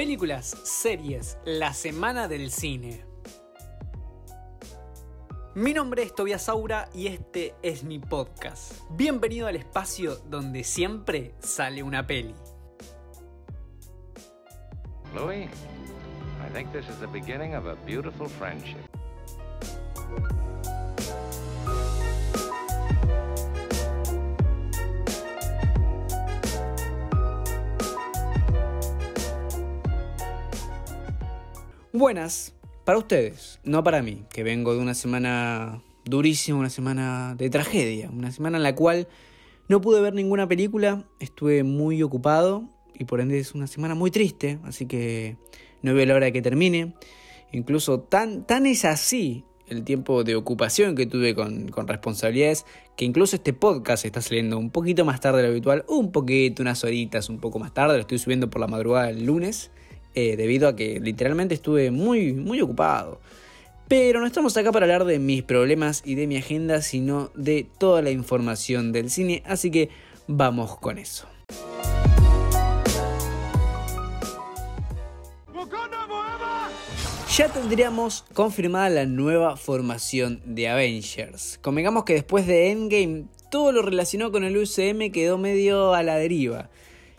Películas, series, la semana del cine. Mi nombre es Tobias Saura y este es mi podcast. Bienvenido al espacio donde siempre sale una peli. Louis, I think this is the beginning of a beautiful friendship. Buenas, para ustedes, no para mí, que vengo de una semana durísima, una semana de tragedia, una semana en la cual no pude ver ninguna película, estuve muy ocupado y por ende es una semana muy triste, así que no veo la hora de que termine. Incluso tan, tan es así el tiempo de ocupación que tuve con, responsabilidades, que incluso este podcast está saliendo un poquito más tarde de lo habitual, un poquito, unas horitas un poco más tarde, lo estoy subiendo por la madrugada del lunes. Eh, debido a que literalmente estuve muy, muy ocupado. Pero no estamos acá para hablar de mis problemas y de mi agenda, sino de toda la información del cine, así que vamos con eso. Ya tendríamos confirmada la nueva formación de Avengers. Convengamos que después de Endgame, todo lo relacionado con el UCM quedó medio a la deriva.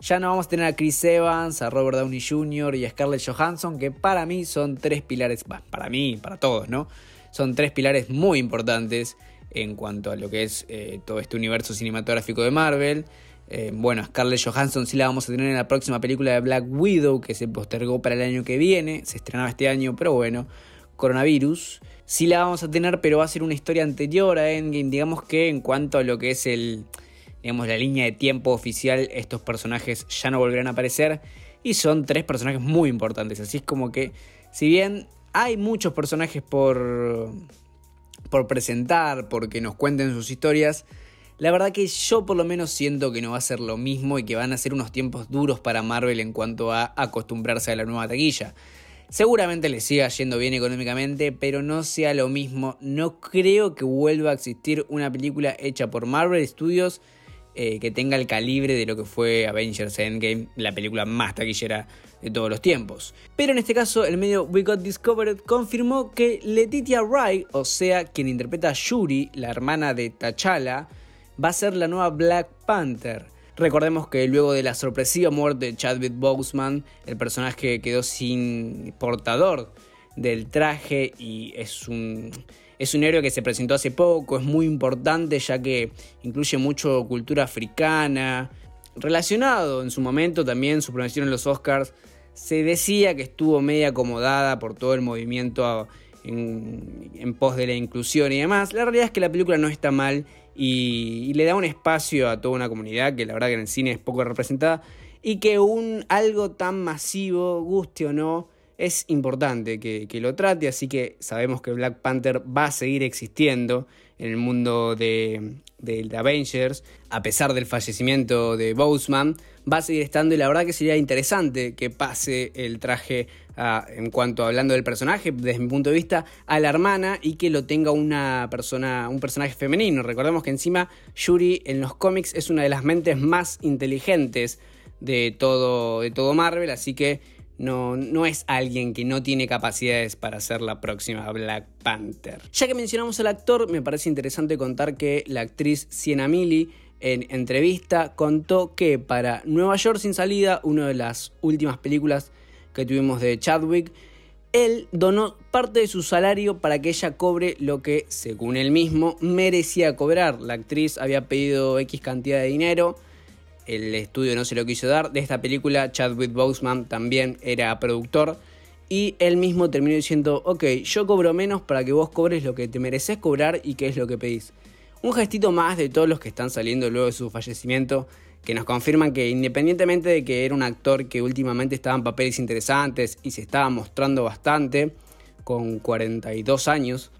Ya no vamos a tener a Chris Evans, a Robert Downey Jr. y a Scarlett Johansson, que para mí son tres pilares, para mí, para todos, ¿no? Son tres pilares muy importantes en cuanto a lo que es eh, todo este universo cinematográfico de Marvel. Eh, bueno, Scarlett Johansson sí la vamos a tener en la próxima película de Black Widow, que se postergó para el año que viene, se estrenaba este año, pero bueno, coronavirus. Sí la vamos a tener, pero va a ser una historia anterior a Endgame, digamos que en cuanto a lo que es el, digamos, la línea de tiempo oficial, estos personajes ya no volverán a aparecer. Y son tres personajes muy importantes. Así es como que, si bien hay muchos personajes por, por presentar, porque nos cuenten sus historias, la verdad que yo por lo menos siento que no va a ser lo mismo y que van a ser unos tiempos duros para Marvel en cuanto a acostumbrarse a la nueva taquilla. Seguramente le siga yendo bien económicamente, pero no sea lo mismo. No creo que vuelva a existir una película hecha por Marvel Studios eh, que tenga el calibre de lo que fue Avengers Endgame, la película más taquillera de todos los tiempos. Pero en este caso, el medio We Got Discovered confirmó que Letitia Wright, o sea, quien interpreta a Shuri, la hermana de T'Challa, va a ser la nueva Black Panther. Recordemos que luego de la sorpresiva muerte de Chadwick Boseman, el personaje quedó sin portador del traje y es un es un héroe que se presentó hace poco, es muy importante ya que incluye mucho cultura africana. Relacionado en su momento también su promoción en los Oscars, se decía que estuvo media acomodada por todo el movimiento en, pos de la inclusión y demás. La realidad es que la película no está mal y, y, le da un espacio a toda una comunidad que la verdad que en el cine es poco representada y que un algo tan masivo, guste o no, es importante que, lo trate, así que sabemos que Black Panther va a seguir existiendo en el mundo de, Avengers, a pesar del fallecimiento de Boseman, va a seguir estando y la verdad que sería interesante que pase el traje en cuanto hablando del personaje, desde mi punto de vista, a la hermana y que lo tenga una persona, un personaje femenino. Recordemos que encima Yuri en los cómics es una de las mentes más inteligentes de todo, de todo Marvel, así que no, es alguien que no tiene capacidades para ser la próxima Black Panther. Ya que mencionamos al actor, me parece interesante contar que la actriz Sienna Mili en entrevista contó que para Nueva York sin salida, una de las últimas películas que tuvimos de Chadwick, él donó parte de su salario para que ella cobre lo que, según él mismo, merecía cobrar. La actriz había pedido X cantidad de dinero el estudio no se lo quiso dar. De esta película, Chadwick Boseman también era productor. Y él mismo terminó diciendo, ok, yo cobro menos para que vos cobres lo que te mereces cobrar y qué es lo que pedís. Un gestito más de todos los que están saliendo luego de su fallecimiento, que nos confirman que independientemente de que era un actor que últimamente estaba en papeles interesantes y se estaba mostrando bastante, con 42 años,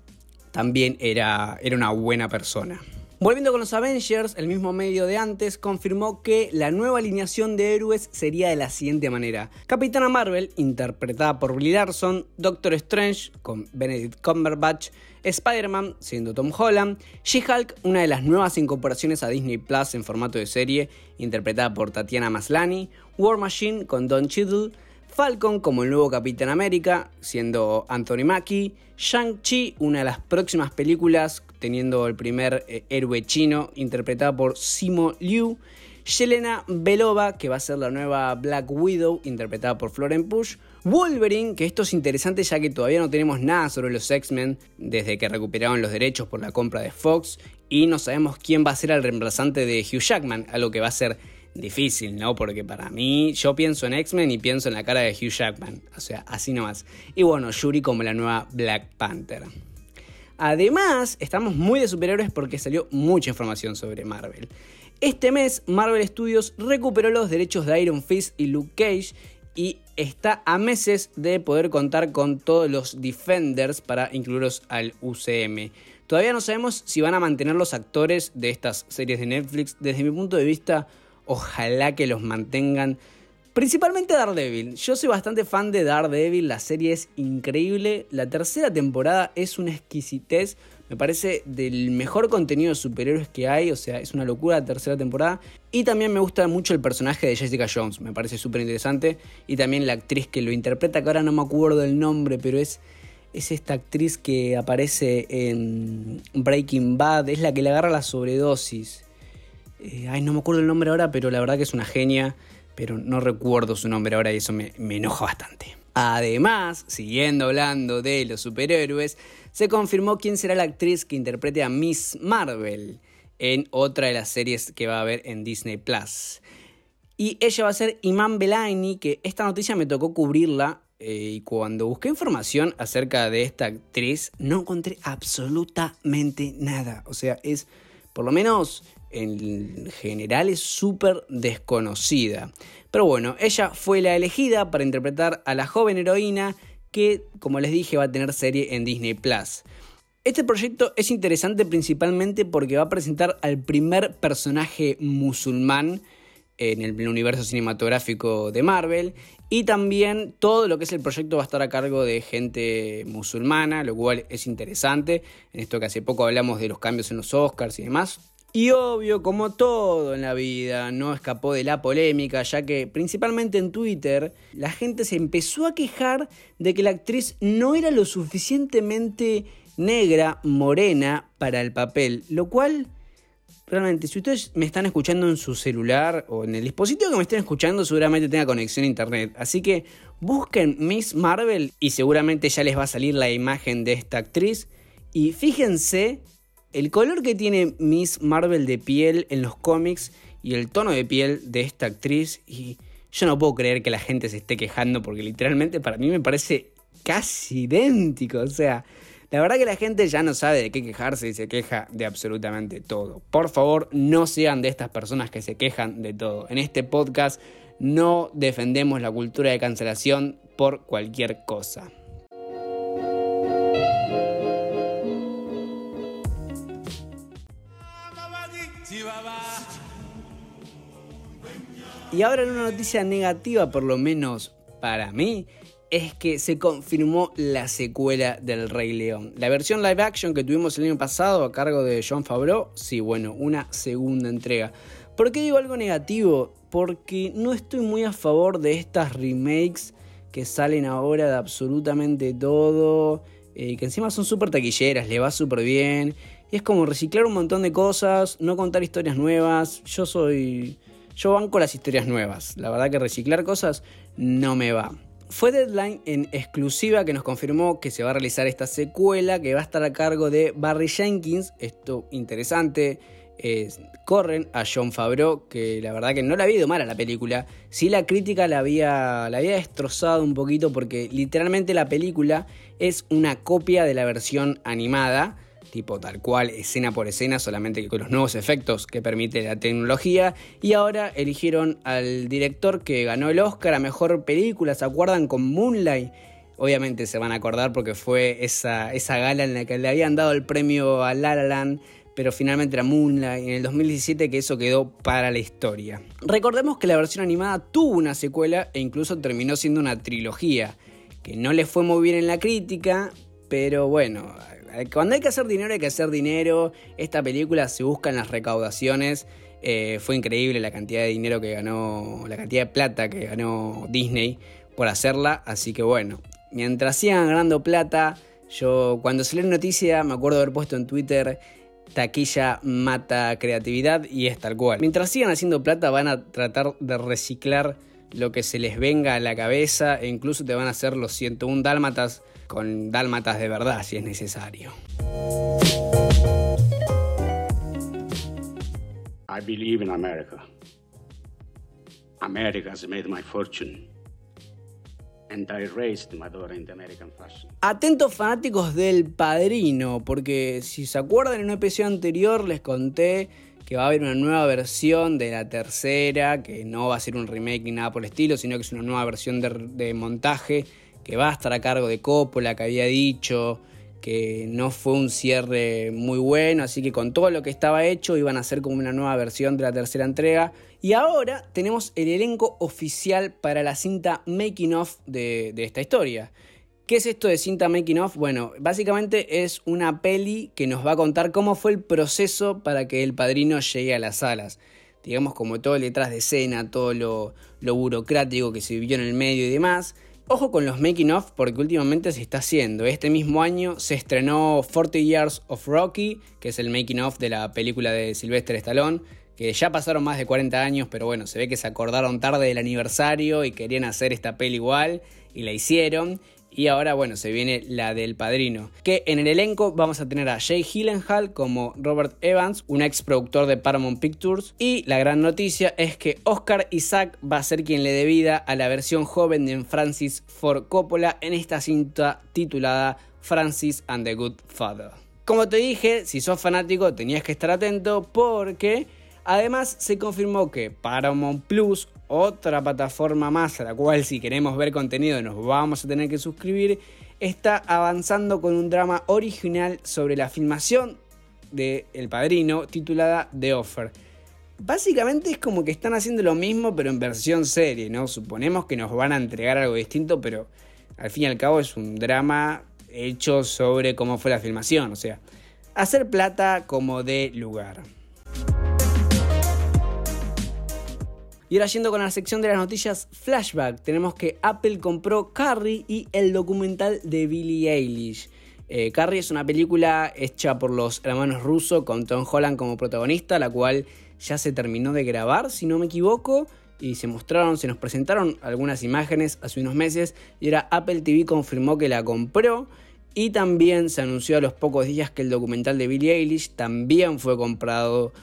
también era, era una buena persona. Volviendo con los Avengers, el mismo medio de antes confirmó que la nueva alineación de héroes sería de la siguiente manera. Capitana Marvel, interpretada por Brie Larson, Doctor Strange, con Benedict Cumberbatch, Spider-Man, siendo Tom Holland, She-Hulk, una de las nuevas incorporaciones a Disney Plus en formato de serie, interpretada por Tatiana Maslany, War Machine con Don Cheadle, Falcon como el nuevo Capitán América, siendo Anthony Mackie, Shang-Chi, una de las próximas películas, teniendo el primer eh, héroe chino, interpretado por Simo Liu, Yelena Belova, que va a ser la nueva Black Widow, interpretada por Florence Push, Wolverine, que esto es interesante ya que todavía no tenemos nada sobre los X-Men desde que recuperaron los derechos por la compra de Fox y no sabemos quién va a ser el reemplazante de Hugh Jackman, algo que va a ser difícil, ¿no? Porque para mí yo pienso en X-Men y pienso en la cara de Hugh Jackman, o sea, así nomás. Y bueno, Yuri como la nueva Black Panther. Además, estamos muy de superhéroes porque salió mucha información sobre Marvel. Este mes, Marvel Studios recuperó los derechos de Iron Fist y Luke Cage y está a meses de poder contar con todos los Defenders para incluirlos al UCM. Todavía no sabemos si van a mantener los actores de estas series de Netflix. Desde mi punto de vista, ojalá que los mantengan. Principalmente Daredevil. Yo soy bastante fan de Daredevil, la serie es increíble. La tercera temporada es una exquisitez. Me parece del mejor contenido de superhéroes que hay, o sea, es una locura la tercera temporada. Y también me gusta mucho el personaje de Jessica Jones, me parece súper interesante. Y también la actriz que lo interpreta, que ahora no me acuerdo del nombre, pero es, es esta actriz que aparece en Breaking Bad, es la que le agarra la sobredosis. Eh, ay, no me acuerdo el nombre ahora, pero la verdad que es una genia, pero no recuerdo su nombre ahora y eso me, enoja bastante. Además, siguiendo hablando de los superhéroes, se confirmó quién será la actriz que interprete a Miss Marvel en otra de las series que va a haber en Disney Plus. Y ella va a ser Iman Belaini, que esta noticia me tocó cubrirla eh, y cuando busqué información acerca de esta actriz no encontré absolutamente nada. O sea, es por lo menos en general es súper desconocida. Pero bueno, ella fue la elegida para interpretar a la joven heroína que, como les dije, va a tener serie en Disney Plus. Este proyecto es interesante principalmente porque va a presentar al primer personaje musulmán en el universo cinematográfico de Marvel y también todo lo que es el proyecto va a estar a cargo de gente musulmana, lo cual es interesante. En esto que hace poco hablamos de los cambios en los Oscars y demás. Y obvio, como todo en la vida, no escapó de la polémica, ya que principalmente en Twitter la gente se empezó a quejar de que la actriz no era lo suficientemente negra, morena para el papel, lo cual realmente si ustedes me están escuchando en su celular o en el dispositivo que me estén escuchando seguramente tenga conexión a internet, así que busquen Miss Marvel y seguramente ya les va a salir la imagen de esta actriz. Y fíjense el color que tiene Miss Marvel de piel en los cómics y el tono de piel de esta actriz. Y yo no puedo creer que la gente se esté quejando porque literalmente para mí me parece casi idéntico. O sea, la verdad que la gente ya no sabe de qué quejarse y se queja de absolutamente todo. Por favor, no sean de estas personas que se quejan de todo. En este podcast no defendemos la cultura de cancelación por cualquier cosa. Y ahora una noticia negativa, por lo menos para mí, es que se confirmó la secuela del Rey León. La versión live action que tuvimos el año pasado a cargo de John Favreau, sí, bueno, una segunda entrega. ¿Por qué digo algo negativo? Porque no estoy muy a favor de estas remakes que salen ahora de absolutamente todo, eh, que encima son súper taquilleras, le va súper bien. Y es como reciclar un montón de cosas, no contar historias nuevas. Yo soy yo banco las historias nuevas. La verdad que reciclar cosas no me va. Fue Deadline en exclusiva que nos confirmó que se va a realizar esta secuela que va a estar a cargo de Barry Jenkins. Esto interesante. corren a John Favreau, que la verdad que no le había ido mal a la película. Sí la crítica la había destrozado un poquito porque literalmente la película es una copia de la versión animada tipo tal cual, escena por escena, solamente con los nuevos efectos que permite la tecnología. Y ahora eligieron al director que ganó el Oscar a Mejor Película, ¿se acuerdan? Con Moonlight. Obviamente se van a acordar porque fue esa, esa gala en la que le habían dado el premio a La La Land, pero finalmente era Moonlight en el 2017 que eso quedó para la historia. Recordemos que la versión animada tuvo una secuela e incluso terminó siendo una trilogía, que no le fue muy bien en la crítica, pero bueno, cuando hay que hacer dinero, hay que hacer dinero. Esta película se busca en las recaudaciones. Eh, fue increíble la cantidad de dinero que ganó, la cantidad de plata que ganó Disney por hacerla, así que bueno, mientras sigan ganando plata, yo cuando salió la noticia me acuerdo haber puesto en Twitter taquilla mata creatividad y es tal cual. Mientras sigan haciendo plata van a tratar de reciclar lo que se les venga a la cabeza e incluso te van a hacer los 101 dálmatas con dálmatas de verdad si es necesario. I believe in America. America has made my fortune. And I raised my daughter in the American fashion. Atentos fanáticos del Padrino, porque si se acuerdan en un episodio anterior les conté que va a haber una nueva versión de la tercera, que no va a ser un remake ni nada por el estilo, sino que es una nueva versión de, montaje que va a estar a cargo de Coppola, que había dicho que no fue un cierre muy bueno, así que con todo lo que estaba hecho iban a hacer como una nueva versión de la tercera entrega. Y ahora tenemos el elenco oficial para la cinta Making of de esta historia. ¿Qué es esto de cinta Making of? Bueno, básicamente es una peli que nos va a contar cómo fue el proceso para que el padrino llegue a las salas. Digamos como todo el detrás de escena, todo lo, burocrático que se vivió en el medio y demás. Ojo con los making of porque últimamente se está haciendo. Este mismo año se estrenó 40 Years of Rocky, que es el making of de la película de Sylvester Stallone, que ya pasaron más de 40 años, pero bueno, se ve que se acordaron tarde del aniversario y querían hacer esta peli igual y la hicieron. Y ahora, bueno, se viene la del padrino. Que en el elenco vamos a tener a Jay Gyllenhaal como Robert Evans, un ex productor de Paramount Pictures. Y la gran noticia es que Oscar Isaac va a ser quien le dé vida a la versión joven de Francis Ford Coppola en esta cinta titulada Francis and the Good Father. Como te dije, si sos fanático tenías que estar atento porque además se confirmó que Paramount Plus otra plataforma más a la cual si queremos ver contenido nos vamos a tener que suscribir, está avanzando con un drama original sobre la filmación de El Padrino titulada The Offer. Básicamente es como que están haciendo lo mismo pero en versión serie, ¿no? Suponemos que nos van a entregar algo distinto, pero al fin y al cabo es un drama hecho sobre cómo fue la filmación, o sea, hacer plata como de lugar. Y ahora yendo con la sección de las noticias flashback, tenemos que Apple compró Carrie y el documental de Billie Eilish. Eh, Carrie es una película hecha por los hermanos Russo con Tom Holland como protagonista, la cual ya se terminó de grabar, si no me equivoco, y se mostraron, se nos presentaron algunas imágenes hace unos meses y ahora Apple TV confirmó que la compró y también se anunció a los pocos días que el documental de Billie Eilish también fue comprado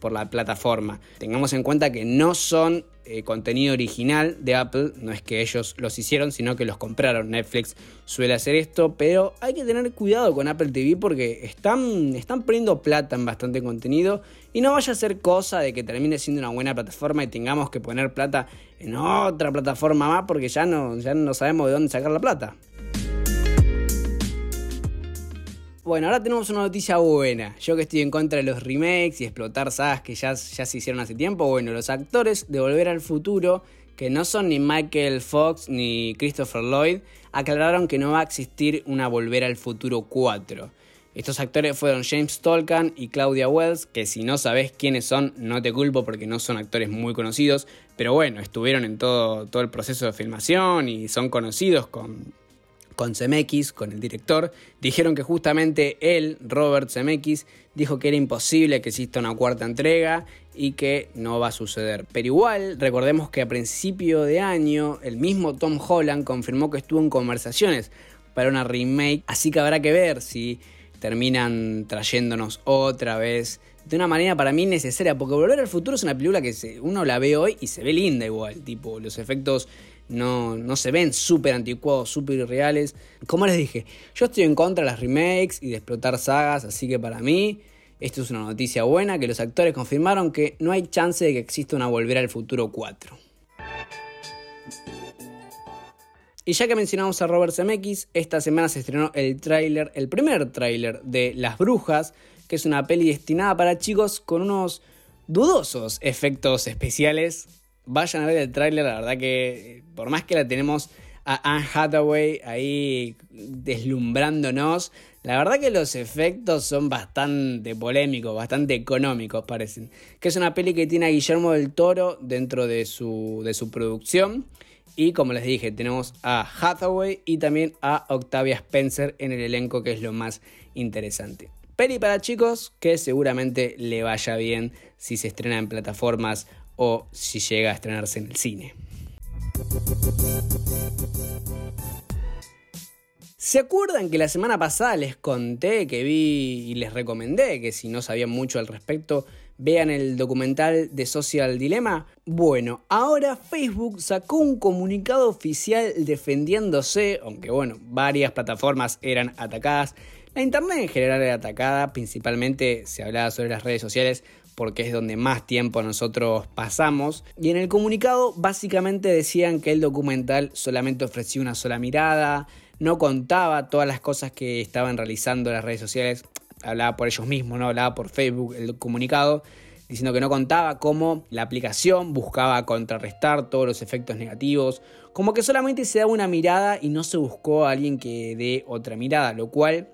por, la plataforma. Tengamos en cuenta que no son eh, contenido original de Apple, no es que ellos los hicieron, sino que los compraron. Netflix suele hacer esto, pero hay que tener cuidado con Apple TV porque están, están poniendo plata en bastante contenido y no vaya a ser cosa de que termine siendo una buena plataforma y tengamos que poner plata en otra plataforma más porque ya no, ya no sabemos de dónde sacar la plata. Bueno, ahora tenemos una noticia buena. Yo que estoy en contra de los remakes y explotar sagas que ya, se hicieron hace tiempo, bueno, los actores de Volver al Futuro, que no son ni Michael Fox ni Christopher Lloyd, aclararon que no va a existir una Volver al Futuro 4. Estos actores fueron James Tolkien y Claudia Wells, que si no sabes quiénes son, no te culpo porque no son actores muy conocidos, pero bueno, estuvieron en todo, todo el proceso de filmación y son conocidos con con Zemeckis, con el director, dijeron que justamente él, Robert Zemeckis, dijo que era imposible que exista una cuarta entrega y que no va a suceder. Pero igual, recordemos que a principio de año, el mismo Tom Holland confirmó que estuvo en conversaciones para una remake, así que habrá que ver si terminan trayéndonos otra vez de una manera para mí necesaria, porque Volver al Futuro es una película que uno la ve hoy y se ve linda igual, tipo los efectos no, no se ven súper anticuados, súper irreales. Como les dije, yo estoy en contra de las remakes y de explotar sagas, así que para mí esto es una noticia buena, que los actores confirmaron que no hay chance de que exista una Volver al Futuro 4. Y ya que mencionamos a Robert Zemeckis, esta semana se estrenó el tráiler, el primer tráiler de Las Brujas, que es una peli destinada para chicos con unos dudosos efectos especiales vayan a ver el tráiler, la verdad que por más que la tenemos a Anne Hathaway ahí deslumbrándonos, la verdad que los efectos son bastante polémicos, bastante económicos parecen. Que es una peli que tiene a Guillermo del Toro dentro de su, de su producción. Y como les dije, tenemos a Hathaway y también a Octavia Spencer en el elenco, que es lo más interesante. Peli para chicos que seguramente le vaya bien si se estrena en plataformas o si llega a estrenarse en el cine. ¿Se acuerdan que la semana pasada les conté que vi y les recomendé que si no sabían mucho al respecto, vean el documental de Social Dilemma? Bueno, ahora Facebook sacó un comunicado oficial defendiéndose, aunque bueno, varias plataformas eran atacadas. La internet en general era atacada, principalmente se hablaba sobre las redes sociales porque es donde más tiempo nosotros pasamos. Y en el comunicado básicamente decían que el documental solamente ofrecía una sola mirada, no contaba todas las cosas que estaban realizando las redes sociales, hablaba por ellos mismos, no hablaba por Facebook el comunicado, diciendo que no contaba cómo la aplicación buscaba contrarrestar todos los efectos negativos, como que solamente se daba una mirada y no se buscó a alguien que dé otra mirada, lo cual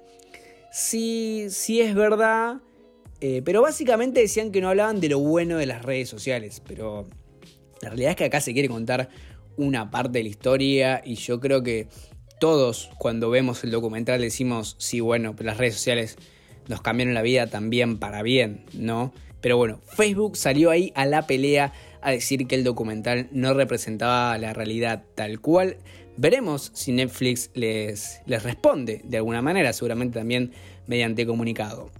sí, sí es verdad, eh, pero básicamente decían que no hablaban de lo bueno de las redes sociales, pero la realidad es que acá se quiere contar una parte de la historia y yo creo que todos cuando vemos el documental decimos, sí, bueno, las redes sociales nos cambiaron la vida también para bien, ¿no? Pero bueno, Facebook salió ahí a la pelea a decir que el documental no representaba la realidad tal cual. Veremos si Netflix les, les responde de alguna manera, seguramente también mediante comunicado.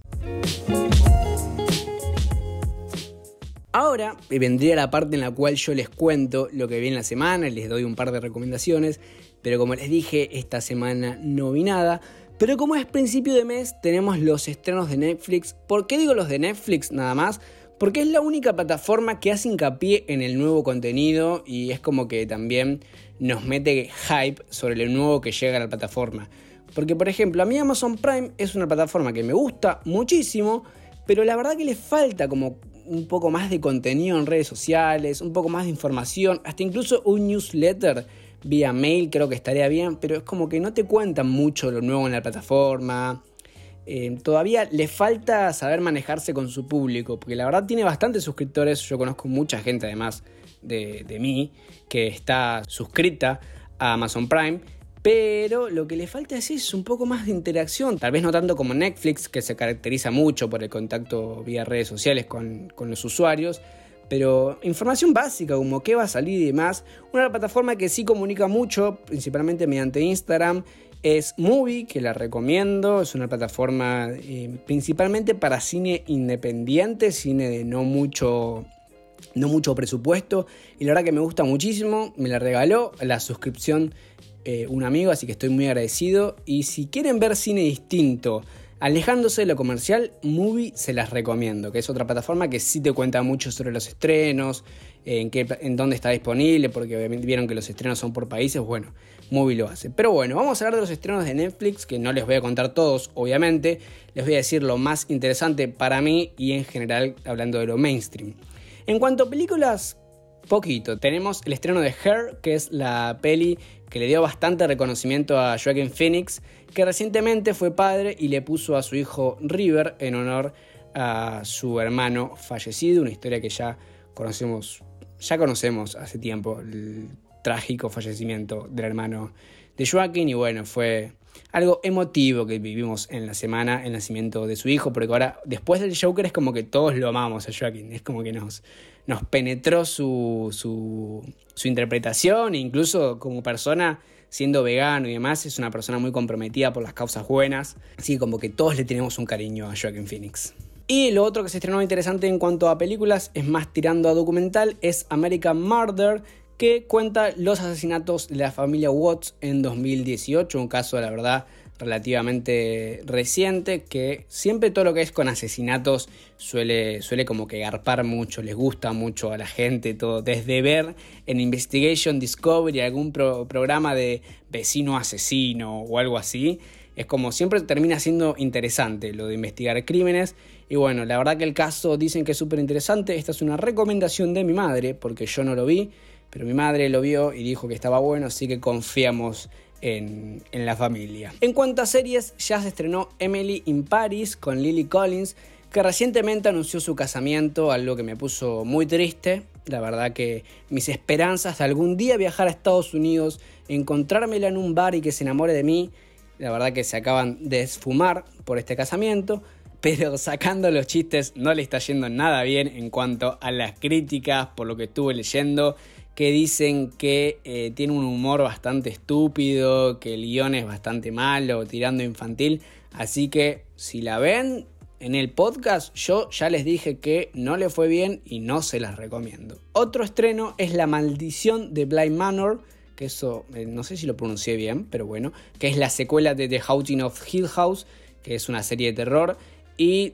Ahora vendría la parte en la cual yo les cuento lo que vi en la semana, les doy un par de recomendaciones, pero como les dije, esta semana no vi nada. Pero como es principio de mes, tenemos los estrenos de Netflix. ¿Por qué digo los de Netflix nada más? Porque es la única plataforma que hace hincapié en el nuevo contenido y es como que también nos mete hype sobre lo nuevo que llega a la plataforma. Porque por ejemplo, a mí Amazon Prime es una plataforma que me gusta muchísimo, pero la verdad que le falta como un poco más de contenido en redes sociales, un poco más de información, hasta incluso un newsletter vía mail creo que estaría bien, pero es como que no te cuentan mucho lo nuevo en la plataforma. Eh, todavía le falta saber manejarse con su público, porque la verdad tiene bastantes suscriptores, yo conozco mucha gente además de, de mí que está suscrita a Amazon Prime pero lo que le falta es eso, un poco más de interacción. Tal vez no tanto como Netflix, que se caracteriza mucho por el contacto vía redes sociales con, los usuarios. Pero información básica, como qué va a salir y demás. Una plataforma que sí comunica mucho, principalmente mediante Instagram, es Movie, que la recomiendo. Es una plataforma eh, principalmente para cine independiente, cine de no mucho, no mucho presupuesto. Y la verdad que me gusta muchísimo. Me la regaló la suscripción eh, un amigo, así que estoy muy agradecido. Y si quieren ver cine distinto, alejándose de lo comercial, Movie se las recomiendo, que es otra plataforma que sí te cuenta mucho sobre los estrenos, en, qué, en dónde está disponible, porque obviamente vieron que los estrenos son por países, bueno, Movie lo hace. Pero bueno, vamos a hablar de los estrenos de Netflix, que no les voy a contar todos, obviamente, les voy a decir lo más interesante para mí y en general hablando de lo mainstream. En cuanto a películas, poquito. Tenemos el estreno de Her, que es la peli que le dio bastante reconocimiento a Joaquin Phoenix, que recientemente fue padre y le puso a su hijo River en honor a su hermano fallecido, una historia que ya conocemos, ya conocemos hace tiempo, el trágico fallecimiento del hermano de Joaquin y bueno, fue algo emotivo que vivimos en la semana, el nacimiento de su hijo, porque ahora después del Joker es como que todos lo amamos a Joaquin, es como que nos, nos penetró su, su, su interpretación, e incluso como persona, siendo vegano y demás, es una persona muy comprometida por las causas buenas, así como que todos le tenemos un cariño a Joaquin Phoenix. Y lo otro que se estrenó interesante en cuanto a películas, es más tirando a documental, es American Murder, que cuenta los asesinatos de la familia Watts en 2018, un caso, la verdad, relativamente reciente, que siempre todo lo que es con asesinatos suele, suele como que garpar mucho, les gusta mucho a la gente, todo, desde ver en Investigation Discovery algún programa de vecino asesino o algo así, es como siempre termina siendo interesante lo de investigar crímenes. Y bueno, la verdad que el caso dicen que es súper interesante. Esta es una recomendación de mi madre, porque yo no lo vi, pero mi madre lo vio y dijo que estaba bueno, así que confiamos en, la familia. En cuanto a series, ya se estrenó Emily in Paris con Lily Collins, que recientemente anunció su casamiento, algo que me puso muy triste. La verdad que mis esperanzas de algún día viajar a Estados Unidos, encontrármela en un bar y que se enamore de mí, la verdad que se acaban de esfumar por este casamiento. Pero sacando los chistes no le está yendo nada bien en cuanto a las críticas, por lo que estuve leyendo, que dicen que eh, tiene un humor bastante estúpido, que el guion es bastante malo, tirando infantil. Así que si la ven, en el podcast yo ya les dije que no le fue bien y no se las recomiendo. Otro estreno es La maldición de Blind Manor, que eso eh, no sé si lo pronuncié bien, pero bueno, que es la secuela de The Haunting of Hill House, que es una serie de terror y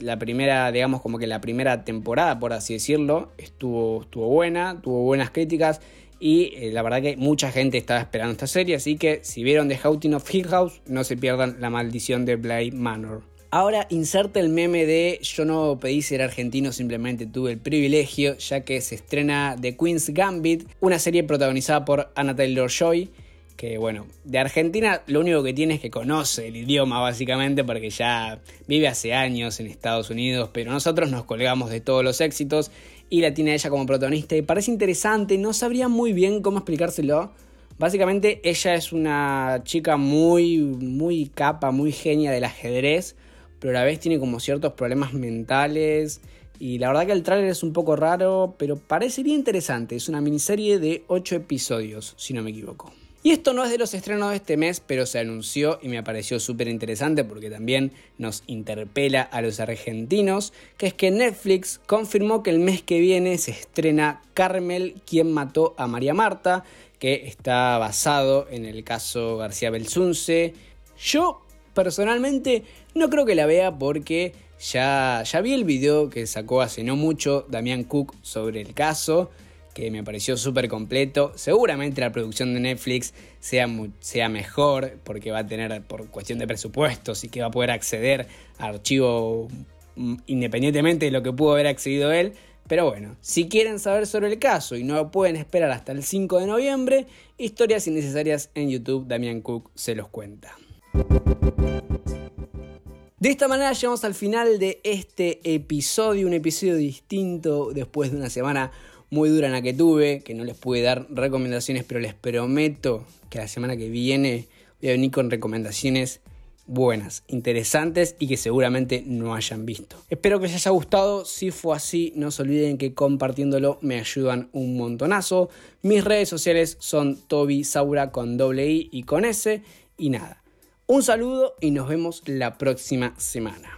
la primera, digamos como que la primera temporada, por así decirlo, estuvo, estuvo buena, tuvo buenas críticas y eh, la verdad que mucha gente estaba esperando esta serie, así que si vieron The Haunting of Hill House, no se pierdan La maldición de Blind Manor. Ahora inserta el meme de yo no pedí ser argentino, simplemente tuve el privilegio, ya que se estrena The Queen's Gambit, una serie protagonizada por Anna Taylor Joy, que bueno, de Argentina lo único que tiene es que conoce el idioma básicamente porque ya vive hace años en Estados Unidos, pero nosotros nos colgamos de todos los éxitos y la tiene ella como protagonista y parece interesante, no sabría muy bien cómo explicárselo. Básicamente ella es una chica muy, muy capa, muy genia del ajedrez, pero a la vez tiene como ciertos problemas mentales. Y la verdad que el tráiler es un poco raro, pero parecería interesante. Es una miniserie de 8 episodios, si no me equivoco. Y esto no es de los estrenos de este mes, pero se anunció y me pareció súper interesante porque también nos interpela a los argentinos, que es que Netflix confirmó que el mes que viene se estrena Carmel, quien mató a María Marta, que está basado en el caso García Belsunce. Yo personalmente no creo que la vea porque ya, ya vi el video que sacó hace no mucho Damián Cook sobre el caso, que me pareció súper completo. Seguramente la producción de Netflix sea, sea mejor porque va a tener por cuestión de presupuestos y que va a poder acceder a archivo mm, independientemente de lo que pudo haber accedido él. Pero bueno, si quieren saber sobre el caso y no pueden esperar hasta el 5 de noviembre, historias innecesarias en YouTube, Damián Cook se los cuenta. De esta manera llegamos al final de este episodio, un episodio distinto después de una semana muy dura en la que tuve, que no les pude dar recomendaciones, pero les prometo que la semana que viene voy a venir con recomendaciones buenas, interesantes y que seguramente no hayan visto. Espero que les haya gustado, si fue así no se olviden que compartiéndolo me ayudan un montonazo. Mis redes sociales son Toby Saura con doble I y con S y nada. Un saludo y nos vemos la próxima semana.